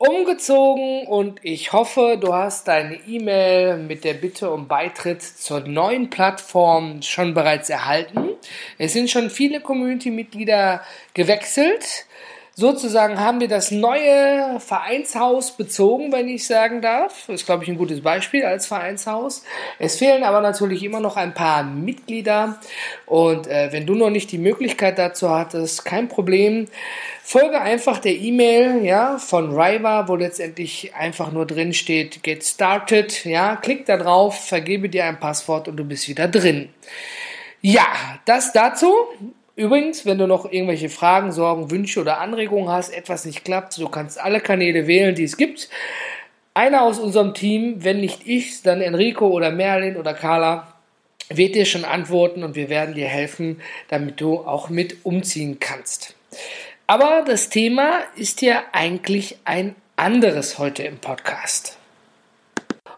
umgezogen und ich hoffe, du hast deine E-Mail mit der Bitte um Beitritt zur neuen Plattform schon bereits erhalten. Es sind schon viele Community-Mitglieder gewechselt. Sozusagen haben wir das neue Vereinshaus bezogen, wenn ich sagen darf. Das ist, glaube ich, ein gutes Beispiel als Vereinshaus. Es fehlen aber natürlich immer noch ein paar Mitglieder. Und äh, wenn du noch nicht die Möglichkeit dazu hattest, kein Problem. Folge einfach der E-Mail ja, von Riva, wo letztendlich einfach nur drin steht, get started. Ja, klick da drauf, vergebe dir ein Passwort und du bist wieder drin. Ja, das dazu. Übrigens, wenn du noch irgendwelche Fragen, Sorgen, Wünsche oder Anregungen hast, etwas nicht klappt, du kannst alle Kanäle wählen, die es gibt. Einer aus unserem Team, wenn nicht ich, dann Enrico oder Merlin oder Carla, wird dir schon antworten und wir werden dir helfen, damit du auch mit umziehen kannst. Aber das Thema ist ja eigentlich ein anderes heute im Podcast.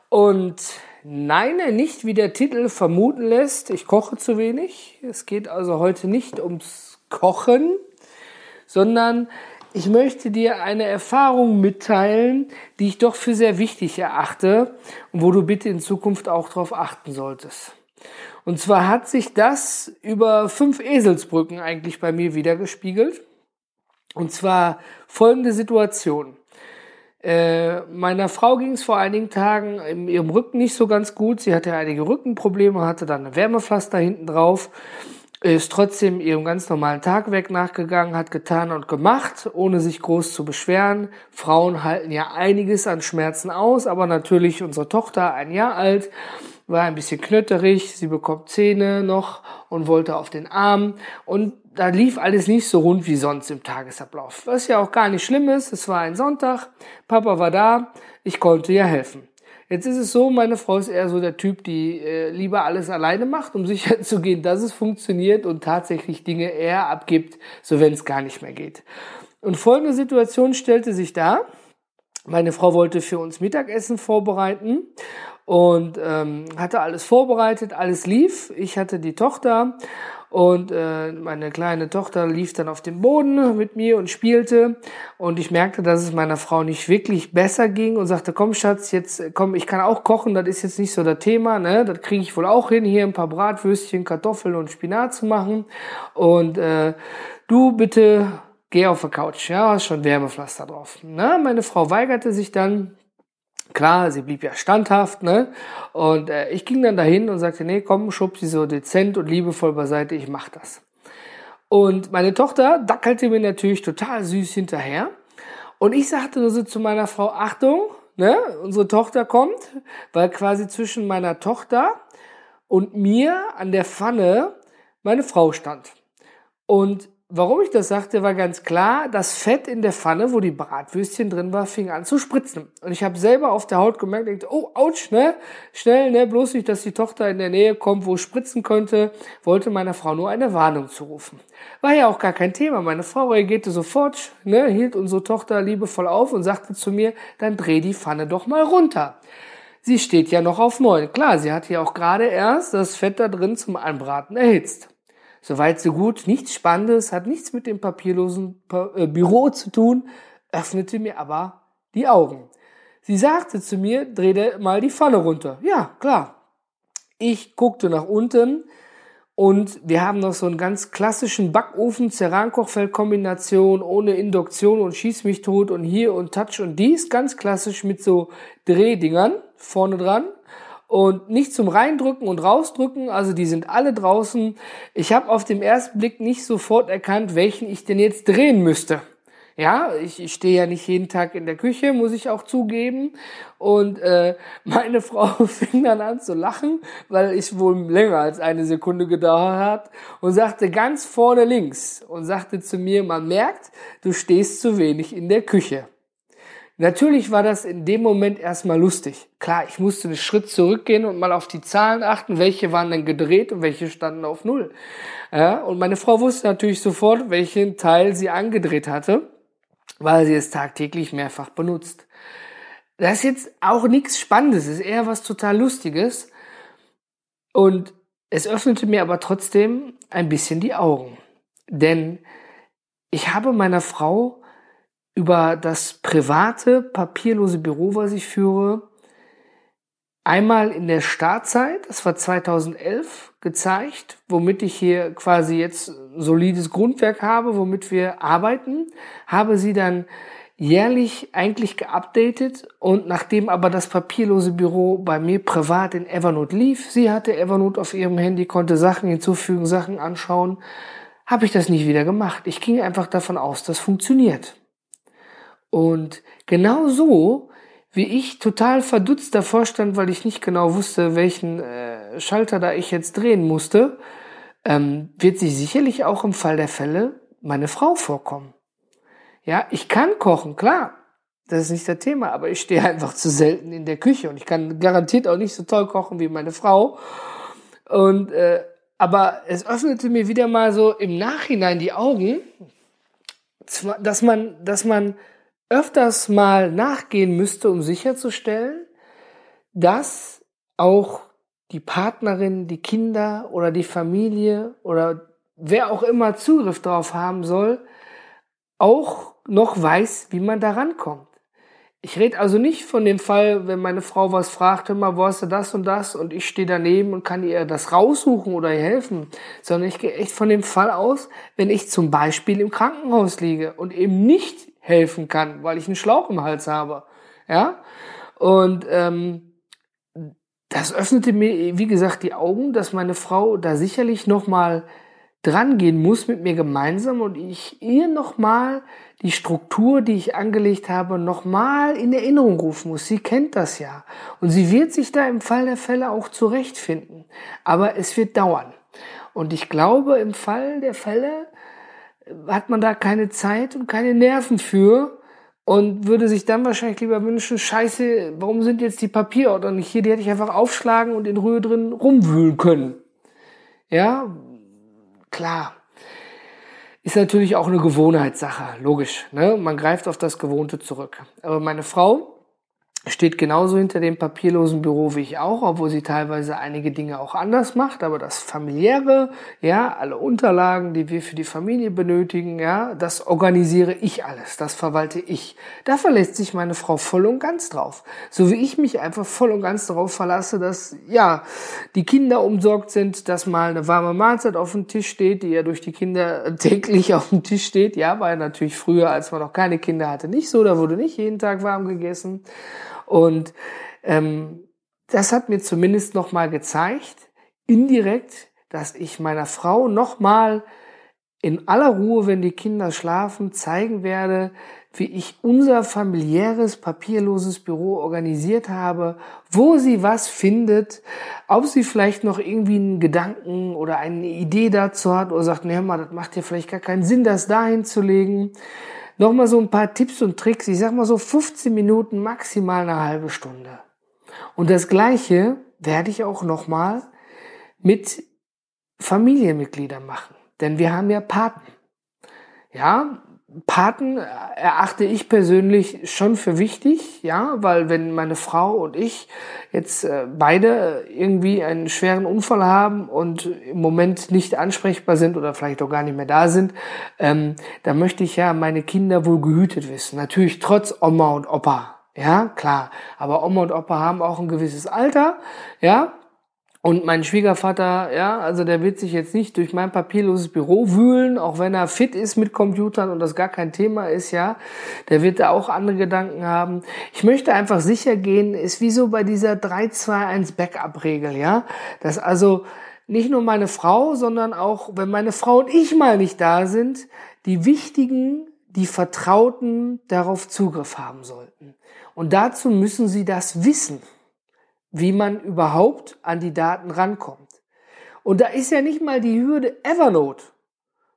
Und Nein, nicht wie der Titel vermuten lässt, ich koche zu wenig. Es geht also heute nicht ums Kochen, sondern ich möchte dir eine Erfahrung mitteilen, die ich doch für sehr wichtig erachte und wo du bitte in Zukunft auch darauf achten solltest. Und zwar hat sich das über fünf Eselsbrücken eigentlich bei mir wiedergespiegelt. Und zwar folgende Situation. Äh, meiner Frau ging es vor einigen Tagen in ihrem Rücken nicht so ganz gut. Sie hatte einige Rückenprobleme, hatte dann eine Wärmepflaster hinten drauf, ist trotzdem ihrem ganz normalen Tag weg nachgegangen, hat getan und gemacht, ohne sich groß zu beschweren. Frauen halten ja einiges an Schmerzen aus, aber natürlich unsere Tochter, ein Jahr alt, war ein bisschen knötterig, sie bekommt Zähne noch und wollte auf den Arm und da lief alles nicht so rund wie sonst im Tagesablauf. Was ja auch gar nicht schlimm ist. Es war ein Sonntag, Papa war da, ich konnte ihr helfen. Jetzt ist es so, meine Frau ist eher so der Typ, die äh, lieber alles alleine macht, um sicher zu gehen, dass es funktioniert und tatsächlich Dinge eher abgibt, so wenn es gar nicht mehr geht. Und folgende Situation stellte sich da. Meine Frau wollte für uns Mittagessen vorbereiten und ähm, hatte alles vorbereitet, alles lief. Ich hatte die Tochter und äh, meine kleine Tochter lief dann auf dem Boden mit mir und spielte. Und ich merkte, dass es meiner Frau nicht wirklich besser ging und sagte, komm Schatz, jetzt komm, ich kann auch kochen, das ist jetzt nicht so das Thema, ne? Das kriege ich wohl auch hin, hier ein paar Bratwürstchen, Kartoffeln und Spinat zu machen. Und äh, du bitte geh auf die Couch, ja, hast schon Wärmepflaster drauf. Na, meine Frau weigerte sich dann, Klar, sie blieb ja standhaft, ne? Und äh, ich ging dann dahin und sagte, nee, komm, schub sie so dezent und liebevoll beiseite, ich mach das. Und meine Tochter dackelte mir natürlich total süß hinterher. Und ich sagte nur so zu meiner Frau, Achtung, ne, unsere Tochter kommt, weil quasi zwischen meiner Tochter und mir an der Pfanne meine Frau stand. Und Warum ich das sagte, war ganz klar, das Fett in der Pfanne, wo die Bratwürstchen drin war, fing an zu spritzen. Und ich habe selber auf der Haut gemerkt, dachte, oh, ouch, ne? Schnell, ne? Bloß nicht, dass die Tochter in der Nähe kommt, wo es spritzen könnte, wollte meiner Frau nur eine Warnung zurufen. War ja auch gar kein Thema. Meine Frau reagierte sofort, ne? Hielt unsere Tochter liebevoll auf und sagte zu mir, dann dreh die Pfanne doch mal runter. Sie steht ja noch auf neun. Klar, sie hat ja auch gerade erst das Fett da drin zum Anbraten erhitzt. Soweit so gut, nichts Spannendes, hat nichts mit dem papierlosen äh, Büro zu tun, öffnete mir aber die Augen. Sie sagte zu mir, dreh mal die Pfanne runter. Ja, klar. Ich guckte nach unten und wir haben noch so einen ganz klassischen Backofen, Cerankochfeld-Kombination ohne Induktion und Schieß mich tot und hier und Touch und dies, ganz klassisch mit so Drehdingern vorne dran und nicht zum Reindrücken und Rausdrücken. Also die sind alle draußen. Ich habe auf dem ersten Blick nicht sofort erkannt, welchen ich denn jetzt drehen müsste. Ja, ich, ich stehe ja nicht jeden Tag in der Küche, muss ich auch zugeben. Und äh, meine Frau fing dann an zu lachen, weil ich wohl länger als eine Sekunde gedauert hat und sagte ganz vorne links und sagte zu mir, man merkt, du stehst zu wenig in der Küche. Natürlich war das in dem Moment erstmal lustig. Klar, ich musste einen Schritt zurückgehen und mal auf die Zahlen achten, welche waren denn gedreht und welche standen auf Null. Ja, und meine Frau wusste natürlich sofort, welchen Teil sie angedreht hatte, weil sie es tagtäglich mehrfach benutzt. Das ist jetzt auch nichts Spannendes, ist eher was total Lustiges. Und es öffnete mir aber trotzdem ein bisschen die Augen. Denn ich habe meiner Frau über das private, papierlose Büro, was ich führe, einmal in der Startzeit, das war 2011, gezeigt, womit ich hier quasi jetzt solides Grundwerk habe, womit wir arbeiten, habe sie dann jährlich eigentlich geupdatet und nachdem aber das papierlose Büro bei mir privat in Evernote lief, sie hatte Evernote auf ihrem Handy, konnte Sachen hinzufügen, Sachen anschauen, habe ich das nicht wieder gemacht. Ich ging einfach davon aus, das funktioniert. Und genau so, wie ich total verdutzt davor stand, weil ich nicht genau wusste, welchen äh, Schalter da ich jetzt drehen musste, ähm, wird sich sicherlich auch im Fall der Fälle meine Frau vorkommen. Ja, ich kann kochen, klar. Das ist nicht das Thema, aber ich stehe einfach zu selten in der Küche und ich kann garantiert auch nicht so toll kochen wie meine Frau. Und äh, aber es öffnete mir wieder mal so im Nachhinein die Augen, dass man, dass man öfters mal nachgehen müsste, um sicherzustellen, dass auch die Partnerin, die Kinder oder die Familie oder wer auch immer Zugriff darauf haben soll, auch noch weiß, wie man da rankommt. Ich rede also nicht von dem Fall, wenn meine Frau was fragt, hör mal, wo hast du das und das und ich stehe daneben und kann ihr das raussuchen oder ihr helfen, sondern ich gehe echt von dem Fall aus, wenn ich zum Beispiel im Krankenhaus liege und eben nicht helfen kann, weil ich einen Schlauch im Hals habe. Ja? Und ähm, das öffnete mir, wie gesagt, die Augen, dass meine Frau da sicherlich nochmal dran gehen muss mit mir gemeinsam und ich ihr nochmal die Struktur, die ich angelegt habe, nochmal in Erinnerung rufen muss. Sie kennt das ja. Und sie wird sich da im Fall der Fälle auch zurechtfinden. Aber es wird dauern. Und ich glaube, im Fall der Fälle hat man da keine Zeit und keine Nerven für und würde sich dann wahrscheinlich lieber wünschen, scheiße, warum sind jetzt die Papierorte nicht hier? Die hätte ich einfach aufschlagen und in Ruhe drin rumwühlen können. Ja, klar. Ist natürlich auch eine Gewohnheitssache, logisch. Ne? Man greift auf das Gewohnte zurück. Aber meine Frau, steht genauso hinter dem papierlosen Büro wie ich auch, obwohl sie teilweise einige Dinge auch anders macht, aber das familiäre, ja, alle Unterlagen, die wir für die Familie benötigen, ja, das organisiere ich alles, das verwalte ich. Da verlässt sich meine Frau voll und ganz drauf. So wie ich mich einfach voll und ganz darauf verlasse, dass, ja, die Kinder umsorgt sind, dass mal eine warme Mahlzeit auf dem Tisch steht, die ja durch die Kinder täglich auf dem Tisch steht, ja, war ja natürlich früher, als man noch keine Kinder hatte, nicht so, da wurde nicht jeden Tag warm gegessen. Und ähm, das hat mir zumindest nochmal gezeigt, indirekt, dass ich meiner Frau nochmal in aller Ruhe, wenn die Kinder schlafen, zeigen werde, wie ich unser familiäres, papierloses Büro organisiert habe, wo sie was findet, ob sie vielleicht noch irgendwie einen Gedanken oder eine Idee dazu hat oder sagt, nee, mal, das macht ja vielleicht gar keinen Sinn, das dahin zu legen nochmal so ein paar Tipps und Tricks. Ich sag mal so 15 Minuten, maximal eine halbe Stunde. Und das Gleiche werde ich auch nochmal mit Familienmitgliedern machen. Denn wir haben ja Paten. Ja, Paten erachte ich persönlich schon für wichtig, ja, weil wenn meine Frau und ich jetzt äh, beide irgendwie einen schweren Unfall haben und im Moment nicht ansprechbar sind oder vielleicht auch gar nicht mehr da sind, ähm, dann möchte ich ja meine Kinder wohl gehütet wissen. Natürlich trotz Oma und Opa, ja, klar. Aber Oma und Opa haben auch ein gewisses Alter, ja, und mein Schwiegervater, ja, also der wird sich jetzt nicht durch mein papierloses Büro wühlen, auch wenn er fit ist mit Computern und das gar kein Thema ist, ja. Der wird da auch andere Gedanken haben. Ich möchte einfach sicher gehen, ist wie so bei dieser 3-2-1 Backup-Regel, ja. Dass also nicht nur meine Frau, sondern auch, wenn meine Frau und ich mal nicht da sind, die wichtigen, die Vertrauten darauf Zugriff haben sollten. Und dazu müssen sie das wissen wie man überhaupt an die Daten rankommt. Und da ist ja nicht mal die Hürde Evernote,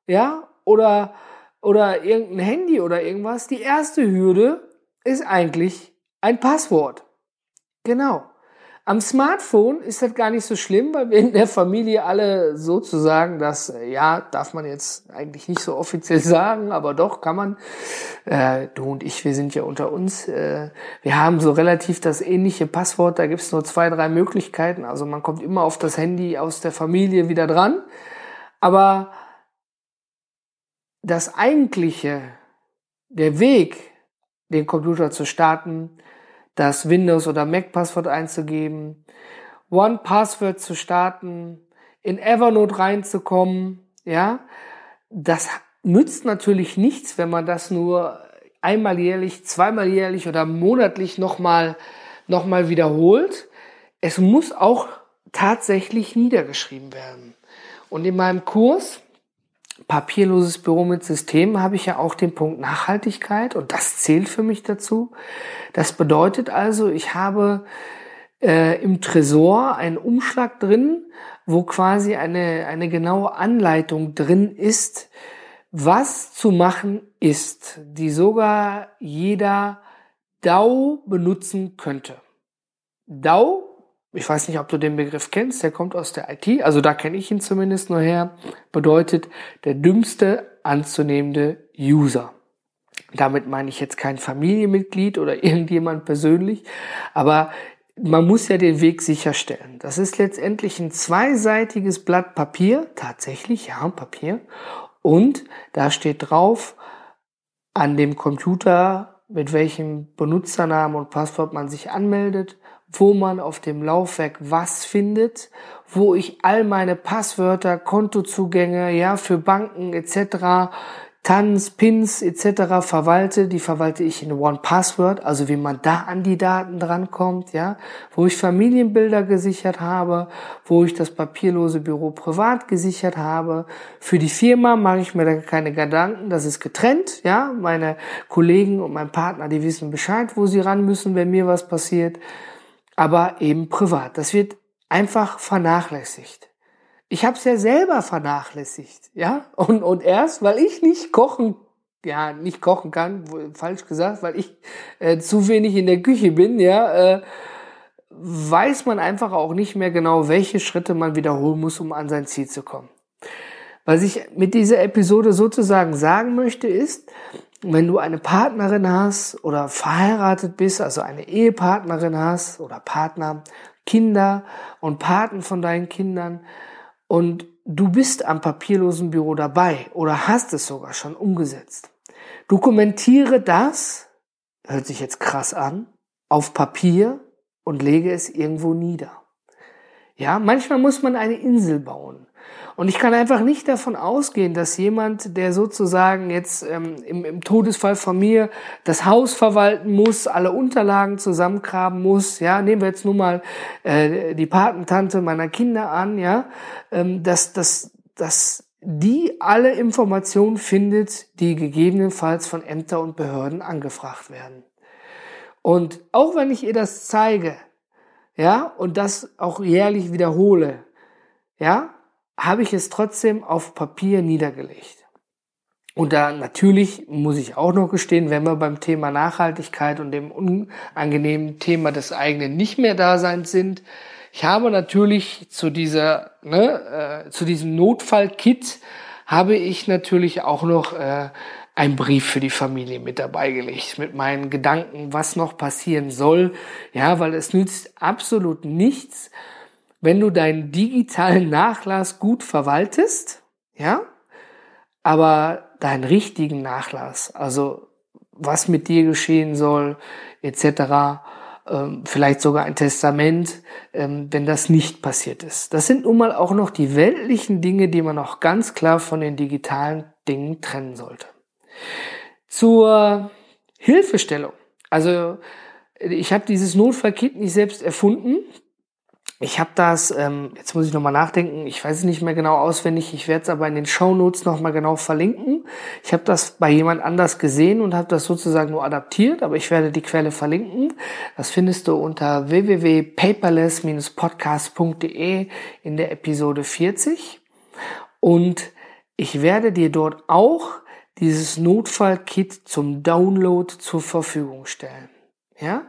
ja, oder, oder irgendein Handy oder irgendwas. Die erste Hürde ist eigentlich ein Passwort. Genau. Am Smartphone ist das gar nicht so schlimm, weil wir in der Familie alle sozusagen das, äh, ja, darf man jetzt eigentlich nicht so offiziell sagen, aber doch kann man. Äh, du und ich, wir sind ja unter uns. Äh, wir haben so relativ das ähnliche Passwort. Da gibt's nur zwei, drei Möglichkeiten. Also man kommt immer auf das Handy aus der Familie wieder dran. Aber das eigentliche, der Weg, den Computer zu starten, das Windows- oder Mac-Passwort einzugeben, One-Password zu starten, in Evernote reinzukommen, ja, das nützt natürlich nichts, wenn man das nur einmal jährlich, zweimal jährlich oder monatlich nochmal noch mal wiederholt. Es muss auch tatsächlich niedergeschrieben werden. Und in meinem Kurs papierloses Büro mit System habe ich ja auch den Punkt Nachhaltigkeit und das zählt für mich dazu. Das bedeutet also, ich habe äh, im Tresor einen Umschlag drin, wo quasi eine, eine genaue Anleitung drin ist, was zu machen ist, die sogar jeder DAO benutzen könnte. DAO ich weiß nicht, ob du den Begriff kennst, der kommt aus der IT, also da kenne ich ihn zumindest nur her, bedeutet der dümmste anzunehmende User. Damit meine ich jetzt kein Familienmitglied oder irgendjemand persönlich, aber man muss ja den Weg sicherstellen. Das ist letztendlich ein zweiseitiges Blatt Papier, tatsächlich, ja, Papier. Und da steht drauf, an dem Computer, mit welchem Benutzernamen und Passwort man sich anmeldet, wo man auf dem Laufwerk was findet, wo ich all meine Passwörter, Kontozugänge, ja, für Banken etc., TANs, Pins etc. verwalte, die verwalte ich in One Password, also wie man da an die Daten drankommt, ja, wo ich Familienbilder gesichert habe, wo ich das papierlose Büro privat gesichert habe. Für die Firma mache ich mir da keine Gedanken, das ist getrennt, ja, meine Kollegen und mein Partner, die wissen Bescheid, wo sie ran müssen, wenn mir was passiert aber eben privat. Das wird einfach vernachlässigt. Ich habe es ja selber vernachlässigt, ja, und, und erst, weil ich nicht kochen, ja, nicht kochen kann, falsch gesagt, weil ich äh, zu wenig in der Küche bin, ja, äh, weiß man einfach auch nicht mehr genau, welche Schritte man wiederholen muss, um an sein Ziel zu kommen. Was ich mit dieser Episode sozusagen sagen möchte, ist, wenn du eine Partnerin hast oder verheiratet bist, also eine Ehepartnerin hast oder Partner, Kinder und Paten von deinen Kindern und du bist am papierlosen Büro dabei oder hast es sogar schon umgesetzt. Dokumentiere das, hört sich jetzt krass an, auf Papier und lege es irgendwo nieder. Ja, manchmal muss man eine Insel bauen. Und ich kann einfach nicht davon ausgehen, dass jemand, der sozusagen jetzt ähm, im, im Todesfall von mir das Haus verwalten muss, alle Unterlagen zusammengraben muss, ja, nehmen wir jetzt nur mal äh, die Patentante meiner Kinder an, ja, ähm, dass, dass, dass die alle Informationen findet, die gegebenenfalls von Ämtern und Behörden angefragt werden. Und auch wenn ich ihr das zeige, ja, und das auch jährlich wiederhole, ja, habe ich es trotzdem auf Papier niedergelegt. Und da natürlich muss ich auch noch gestehen, wenn wir beim Thema Nachhaltigkeit und dem unangenehmen Thema des eigenen nicht mehr Daseins sind, ich habe natürlich zu dieser, ne, äh, zu diesem Notfallkit habe ich natürlich auch noch äh, einen Brief für die Familie mit dabei gelegt, mit meinen Gedanken, was noch passieren soll. Ja, weil es nützt absolut nichts, wenn du deinen digitalen Nachlass gut verwaltest, ja, aber deinen richtigen Nachlass, also was mit dir geschehen soll, etc., ähm, vielleicht sogar ein Testament, ähm, wenn das nicht passiert ist. Das sind nun mal auch noch die weltlichen Dinge, die man auch ganz klar von den digitalen Dingen trennen sollte. Zur Hilfestellung. Also ich habe dieses Notfallkit nicht selbst erfunden. Ich habe das, ähm, jetzt muss ich nochmal nachdenken, ich weiß es nicht mehr genau auswendig, ich werde es aber in den Show Notes nochmal genau verlinken. Ich habe das bei jemand anders gesehen und habe das sozusagen nur adaptiert, aber ich werde die Quelle verlinken. Das findest du unter www.paperless-podcast.de in der Episode 40. Und ich werde dir dort auch dieses Notfallkit zum Download zur Verfügung stellen. Ja?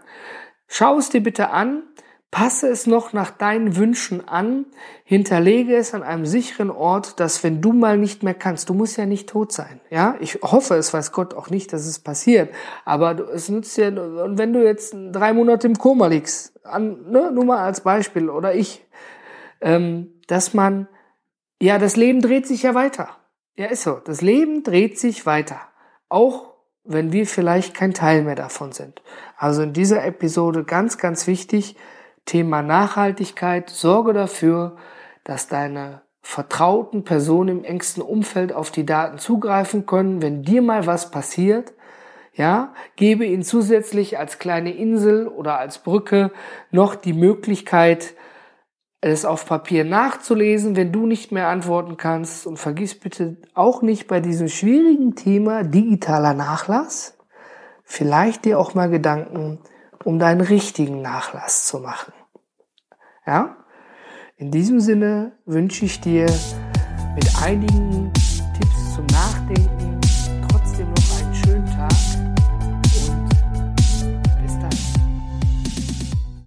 Schau es dir bitte an, passe es noch nach deinen Wünschen an, hinterlege es an einem sicheren Ort, dass wenn du mal nicht mehr kannst, du musst ja nicht tot sein, ja? Ich hoffe, es weiß Gott auch nicht, dass es passiert, aber es nützt ja, und wenn du jetzt drei Monate im Koma liegst, an, ne, nur mal als Beispiel, oder ich, ähm, dass man, ja, das Leben dreht sich ja weiter. Ja, ist so. Das Leben dreht sich weiter. Auch wenn wir vielleicht kein Teil mehr davon sind. Also in dieser Episode ganz, ganz wichtig, Thema Nachhaltigkeit. Sorge dafür, dass deine vertrauten Personen im engsten Umfeld auf die Daten zugreifen können, wenn dir mal was passiert. Ja, gebe ihnen zusätzlich als kleine Insel oder als Brücke noch die Möglichkeit, es auf Papier nachzulesen, wenn du nicht mehr antworten kannst. Und vergiss bitte auch nicht bei diesem schwierigen Thema digitaler Nachlass, vielleicht dir auch mal Gedanken um deinen richtigen Nachlass zu machen. Ja? In diesem Sinne wünsche ich dir mit einigen Tipps zum Nachdenken